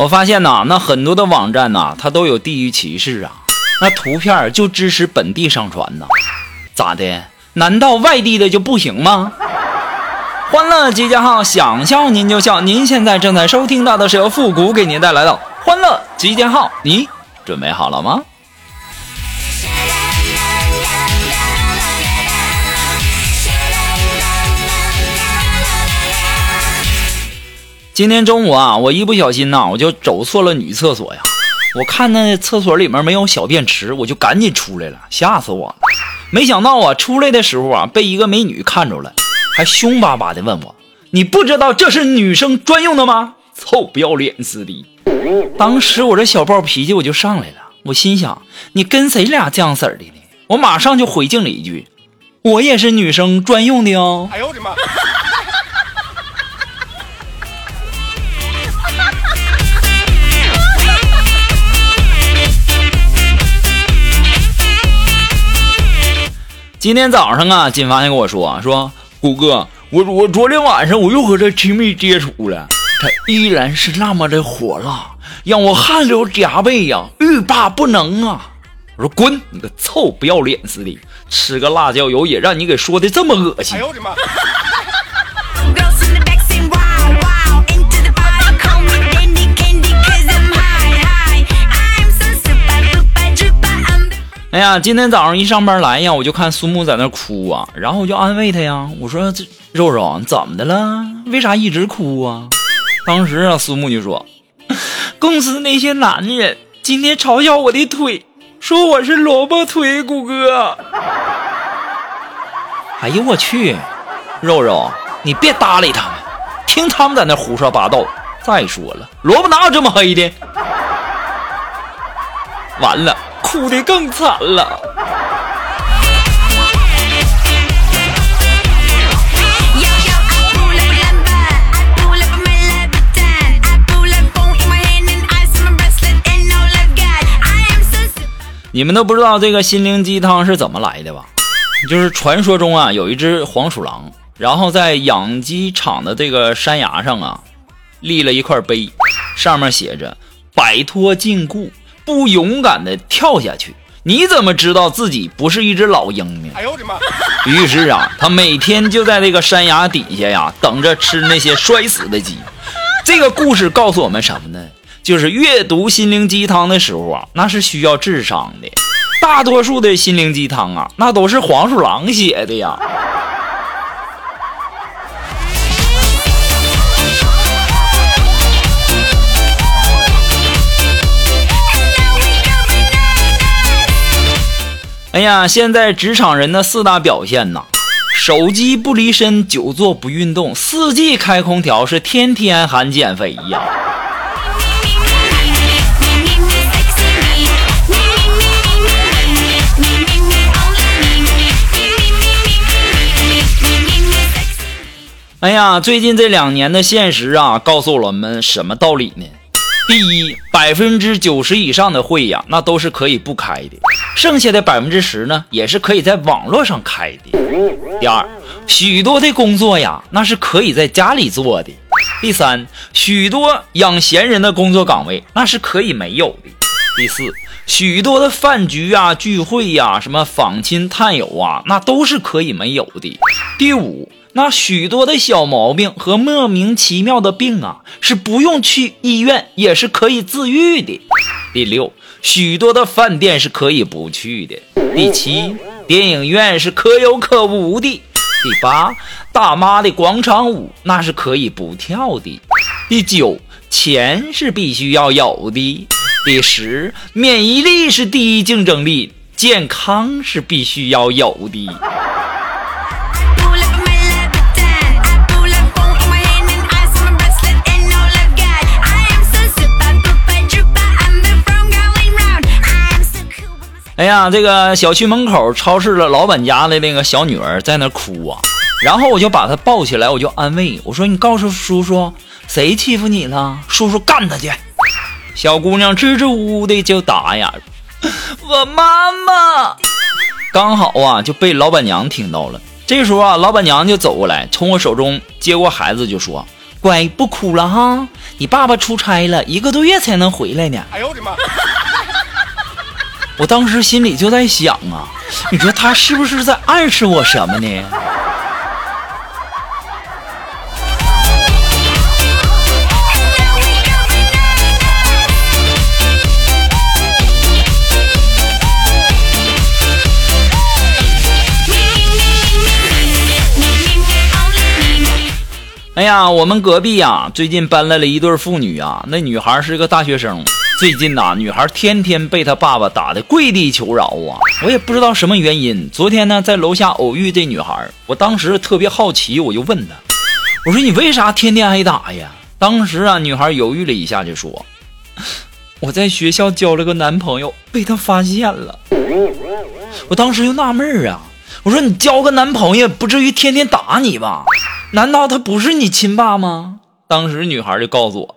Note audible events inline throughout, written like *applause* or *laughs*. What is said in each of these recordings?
我发现呐，那很多的网站呐，它都有地域歧视啊。那图片就支持本地上传呐，咋的？难道外地的就不行吗？欢乐集结号，想笑您就笑。您现在正在收听到的是由复古给您带来的欢乐集结号，你准备好了吗？今天中午啊，我一不小心呐，我就走错了女厕所呀。我看那厕所里面没有小便池，我就赶紧出来了，吓死我了。没想到啊，出来的时候啊，被一个美女看着了，还凶巴巴的问我：“你不知道这是女生专用的吗？”臭不要脸似的。当时我这小暴脾气我就上来了，我心想：你跟谁俩这样式的呢？我马上就回敬了一句：“我也是女生专用的哦。” *laughs* 哎呦我的妈！今天早上啊，金发现跟我说说，虎哥，我我昨天晚上我又和他亲密接触了，他依然是那么的火辣，让我汗流浃背呀，欲罢不能啊！我说滚，你个臭不要脸似的，吃个辣椒油也让你给说的这么恶心！哎呦我的妈！哎呀，今天早上一上班来呀，我就看苏木在那哭啊，然后我就安慰他呀，我说这肉肉怎么的了？为啥一直哭啊？当时啊，苏木就说，公司那些男人今天嘲笑我的腿，说我是萝卜腿，谷歌。哎呦我去，肉肉你别搭理他们，听他们在那胡说八道。再说了，萝卜哪有这么黑的？完了。哭的更惨了。你们都不知道这个心灵鸡汤是怎么来的吧？就是传说中啊，有一只黄鼠狼，然后在养鸡场的这个山崖上啊，立了一块碑，上面写着“摆脱禁锢”。不勇敢的跳下去，你怎么知道自己不是一只老鹰呢？哎呦我的妈！于是啊，他每天就在这个山崖底下呀，等着吃那些摔死的鸡。这个故事告诉我们什么呢？就是阅读心灵鸡汤的时候啊，那是需要智商的。大多数的心灵鸡汤啊，那都是黄鼠狼写的呀。哎呀，现在职场人的四大表现呐：手机不离身，久坐不运动，四季开空调，是天天喊减肥呀。哎呀，最近这两年的现实啊，告诉我们什么道理呢？第一，百分之九十以上的会呀，那都是可以不开的。剩下的百分之十呢，也是可以在网络上开的。第二，许多的工作呀，那是可以在家里做的。第三，许多养闲人的工作岗位，那是可以没有的。第四，许多的饭局啊、聚会呀、什么访亲探友啊，那都是可以没有的。第五，那许多的小毛病和莫名其妙的病啊，是不用去医院也是可以自愈的。第六。许多的饭店是可以不去的。第七，电影院是可有可无的。第八，大妈的广场舞那是可以不跳的。第九，钱是必须要有的。第十，免疫力是第一竞争力，健康是必须要有的。哎呀，这个小区门口超市的老板家的那个小女儿在那哭啊，然后我就把她抱起来，我就安慰我说：“你告诉叔叔，谁欺负你了？叔叔干他去。*laughs* ”小姑娘支支吾吾的就答呀：“我妈妈。”刚好啊就被老板娘听到了。这时候啊，老板娘就走过来，从我手中接过孩子就说：“乖，不哭了哈，你爸爸出差了一个多月才能回来呢。”哎呦我的妈！我当时心里就在想啊，你说他是不是在暗示我什么呢？哎呀，我们隔壁呀，最近搬来了一对父女啊。那女孩是个大学生，最近呐，女孩天天被她爸爸打的跪地求饶啊。我也不知道什么原因。昨天呢，在楼下偶遇这女孩，我当时特别好奇，我就问她，我说你为啥天天挨打呀？当时啊，女孩犹豫了一下，就说我在学校交了个男朋友，被他发现了。我当时就纳闷啊，我说你交个男朋友不至于天天打你吧？难道他不是你亲爸吗？当时女孩就告诉我，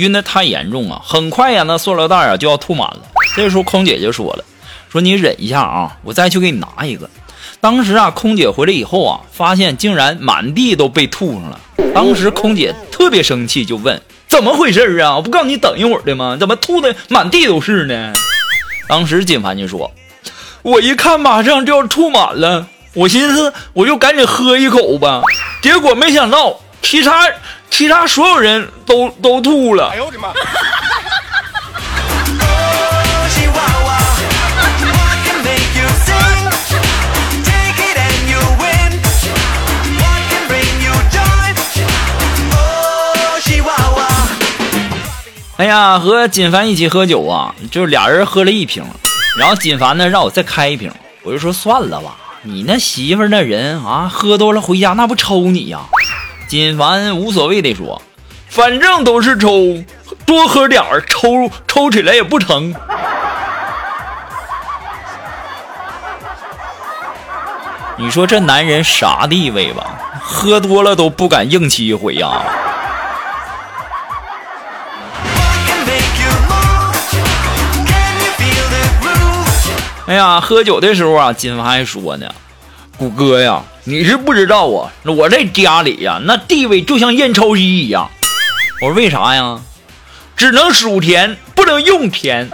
晕机呀，忍不住要吐啊。你就赶紧让那空姐拿一个塑料袋过来。不料啊，晕的太严重啊，很快呀，那塑料袋啊就要吐满了。这时候空姐就说了：“说你忍一下啊，我再去给你拿一个。”当时啊，空姐回来以后啊，发现竟然满地都被吐上了。当时空姐特别生气，就问：“怎么回事啊？我不告诉你等一会儿的吗？怎么吐的满地都是呢？”当时金凡就说：“我一看马上就要吐满了，我寻思我就赶紧喝一口吧。”结果没想到，其他其他所有人都都吐了。哎呦我的妈！哎呀，和锦凡一起喝酒啊，就是俩人喝了一瓶，然后锦凡呢让我再开一瓶，我就说算了吧。你那媳妇那人啊，喝多了回家那不抽你呀？金凡无所谓的说：“反正都是抽，多喝点儿，抽抽起来也不疼。”你说这男人啥地位吧？喝多了都不敢硬气一回呀！哎呀，喝酒的时候啊，金凡还说呢：“谷哥呀，你是不知道啊，我在家里呀，那地位就像验钞机一样。”我说：“为啥呀？只能数钱，不能用钱。”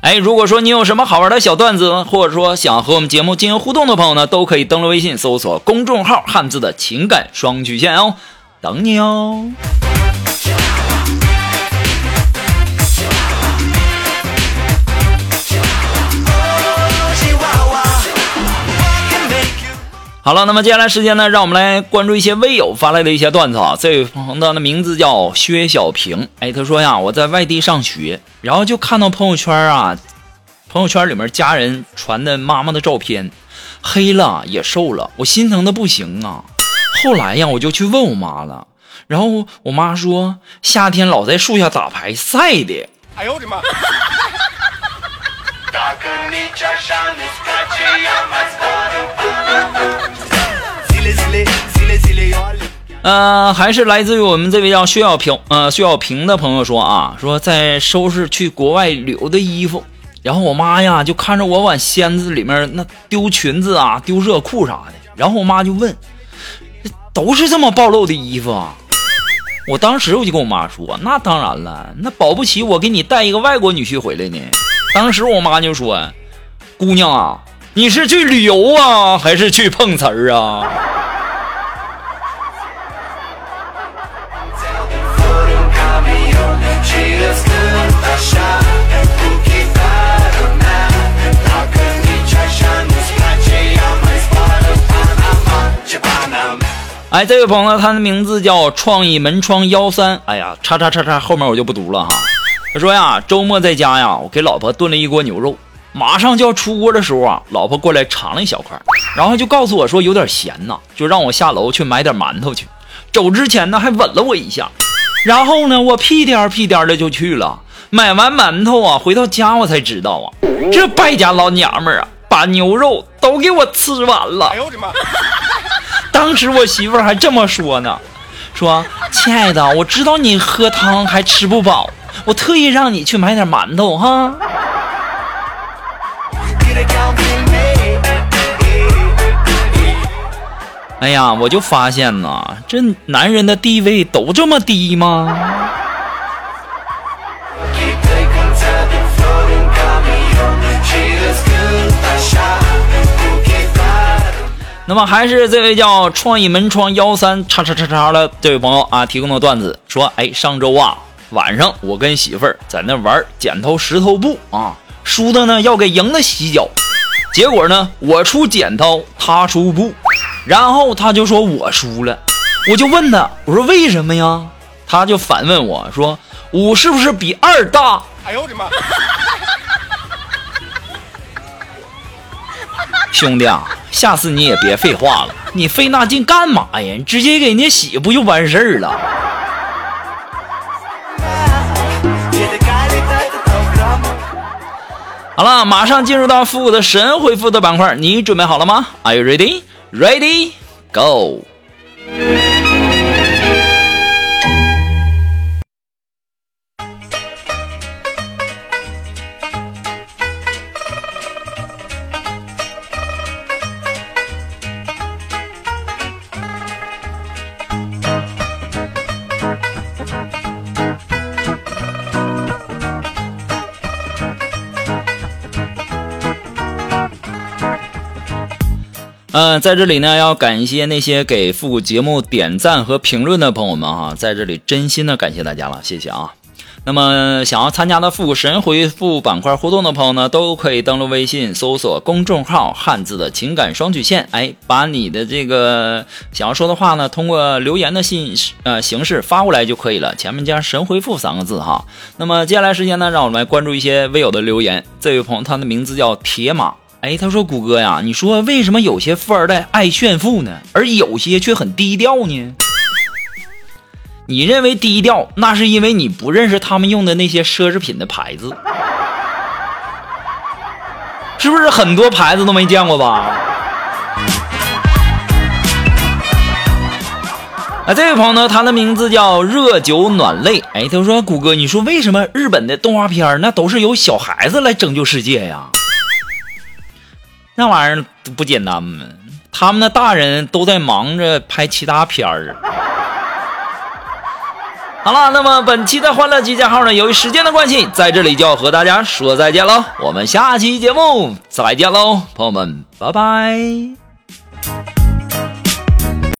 哎，如果说你有什么好玩的小段子，或者说想和我们节目进行互动的朋友呢，都可以登录微信搜索公众号“汉字的情感双曲线”哦，等你哦。好了，那么接下来时间呢，让我们来关注一些微友发来的一些段子啊。这位朋友的名字叫薛小平，哎，他说呀，我在外地上学。然后就看到朋友圈啊，朋友圈里面家人传的妈妈的照片，黑了也瘦了，我心疼的不行啊。后来呀，我就去问我妈了，然后我妈说夏天老在树下打牌晒的。哎呦我的妈！*laughs* 呃，还是来自于我们这位叫薛小平，呃，薛小平的朋友说啊，说在收拾去国外旅游的衣服，然后我妈呀就看着我往箱子里面那丢裙子啊，丢热裤啥的，然后我妈就问，都是这么暴露的衣服啊？我当时我就跟我妈说，那当然了，那保不齐我给你带一个外国女婿回来呢。当时我妈就说，姑娘啊，你是去旅游啊，还是去碰瓷儿啊？哎，这位朋友，他的名字叫创意门窗幺三。哎呀，叉叉叉叉，后面我就不读了哈。他说呀，周末在家呀，我给老婆炖了一锅牛肉，马上就要出锅的时候啊，老婆过来尝了一小块，然后就告诉我说有点咸呐，就让我下楼去买点馒头去。走之前呢，还吻了我一下。然后呢，我屁颠屁颠的就去了，买完馒头啊，回到家我才知道啊，这败家老娘们儿啊，把牛肉都给我吃完了。哎呦我的妈！*laughs* 当时我媳妇儿还这么说呢，说：“亲爱的，我知道你喝汤还吃不饱，我特意让你去买点馒头哈。”哎呀，我就发现呐，这男人的地位都这么低吗？那么还是这位叫创意门窗幺三叉叉叉叉的这位朋友啊提供的段子，说：哎，上周啊晚上我跟媳妇儿在那玩剪刀石头布啊，输的呢要给赢的洗脚，结果呢我出剪刀，他出布，然后他就说我输了，我就问他，我说为什么呀？他就反问我说五是不是比二大？哎呦我的妈！兄弟啊，下次你也别废话了，你费那劲干嘛呀？你直接给人家洗不就完事儿了？好了，马上进入到复古的神回复的板块，你准备好了吗？Are you ready? Ready? Go! 嗯，在这里呢，要感谢那些给复古节目点赞和评论的朋友们哈，在这里真心的感谢大家了，谢谢啊。那么想要参加的复古神回复板块互动的朋友呢，都可以登录微信搜索公众号“汉字的情感双曲线”，哎，把你的这个想要说的话呢，通过留言的信呃形式发过来就可以了，前面加“神回复”三个字哈。那么接下来时间呢，让我们来关注一些微友的留言。这位朋友，他的名字叫铁马。哎，他说：“谷歌呀，你说为什么有些富二代爱炫富呢，而有些却很低调呢？你认为低调，那是因为你不认识他们用的那些奢侈品的牌子，是不是很多牌子都没见过吧？”啊，这位朋友呢，他的名字叫热酒暖泪。哎，他说：“谷歌，你说为什么日本的动画片那都是由小孩子来拯救世界呀？”那玩意儿不简单吗？他们的大人都在忙着拍其他片儿。*laughs* 好了，那么本期的欢乐集结号呢，由于时间的关系，在这里就要和大家说再见喽。我们下期节目再见喽，朋友们，拜拜。